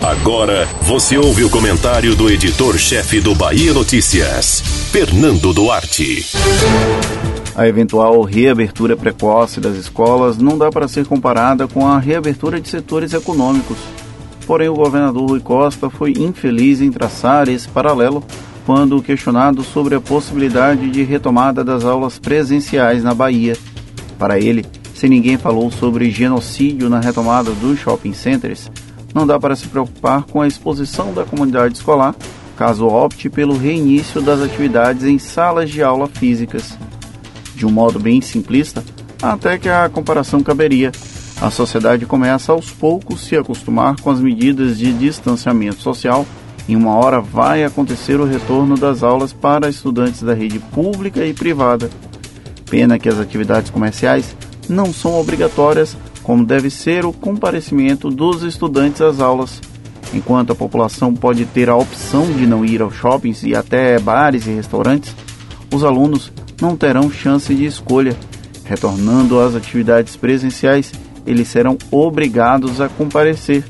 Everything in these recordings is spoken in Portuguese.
Agora você ouve o comentário do editor-chefe do Bahia Notícias, Fernando Duarte. A eventual reabertura precoce das escolas não dá para ser comparada com a reabertura de setores econômicos. Porém, o governador Rui Costa foi infeliz em traçar esse paralelo quando questionado sobre a possibilidade de retomada das aulas presenciais na Bahia. Para ele, se ninguém falou sobre genocídio na retomada dos shopping centers, não dá para se preocupar com a exposição da comunidade escolar, caso opte pelo reinício das atividades em salas de aula físicas. De um modo bem simplista, até que a comparação caberia. A sociedade começa aos poucos se acostumar com as medidas de distanciamento social. Em uma hora vai acontecer o retorno das aulas para estudantes da rede pública e privada. Pena que as atividades comerciais não são obrigatórias como deve ser o comparecimento dos estudantes às aulas. Enquanto a população pode ter a opção de não ir aos shoppings e até bares e restaurantes, os alunos não terão chance de escolha. Retornando às atividades presenciais, eles serão obrigados a comparecer,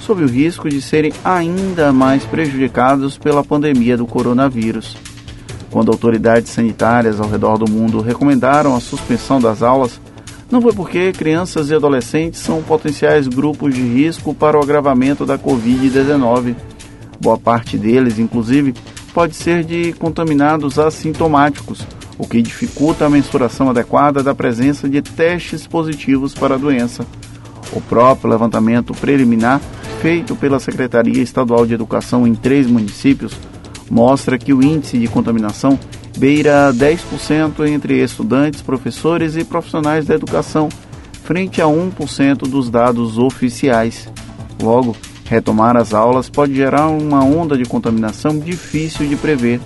sob o risco de serem ainda mais prejudicados pela pandemia do coronavírus. Quando autoridades sanitárias ao redor do mundo recomendaram a suspensão das aulas, não foi porque crianças e adolescentes são potenciais grupos de risco para o agravamento da Covid-19. Boa parte deles, inclusive, pode ser de contaminados assintomáticos, o que dificulta a mensuração adequada da presença de testes positivos para a doença. O próprio levantamento preliminar feito pela Secretaria Estadual de Educação em três municípios mostra que o índice de contaminação beira 10% entre estudantes, professores e profissionais da educação, frente a 1% dos dados oficiais. Logo, retomar as aulas pode gerar uma onda de contaminação difícil de prever,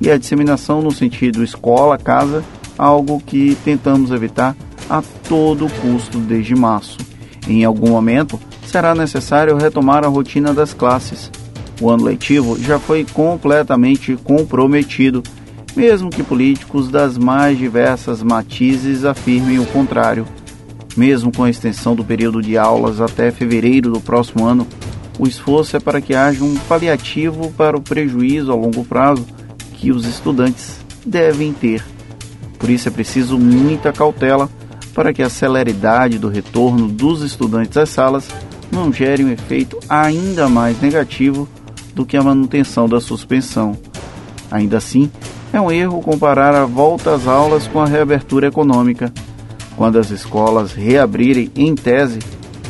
e a disseminação no sentido escola-casa, algo que tentamos evitar a todo custo desde março. Em algum momento, será necessário retomar a rotina das classes. O ano letivo já foi completamente comprometido mesmo que políticos das mais diversas matizes afirmem o contrário. Mesmo com a extensão do período de aulas até fevereiro do próximo ano, o esforço é para que haja um paliativo para o prejuízo a longo prazo que os estudantes devem ter. Por isso é preciso muita cautela para que a celeridade do retorno dos estudantes às salas não gere um efeito ainda mais negativo do que a manutenção da suspensão. Ainda assim, é um erro comparar a volta às aulas com a reabertura econômica. Quando as escolas reabrirem em tese,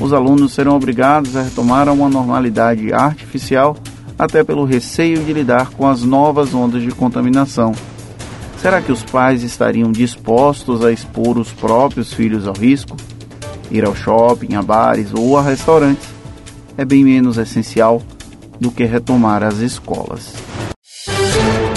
os alunos serão obrigados a retomar uma normalidade artificial, até pelo receio de lidar com as novas ondas de contaminação. Será que os pais estariam dispostos a expor os próprios filhos ao risco? Ir ao shopping, a bares ou a restaurantes é bem menos essencial do que retomar as escolas.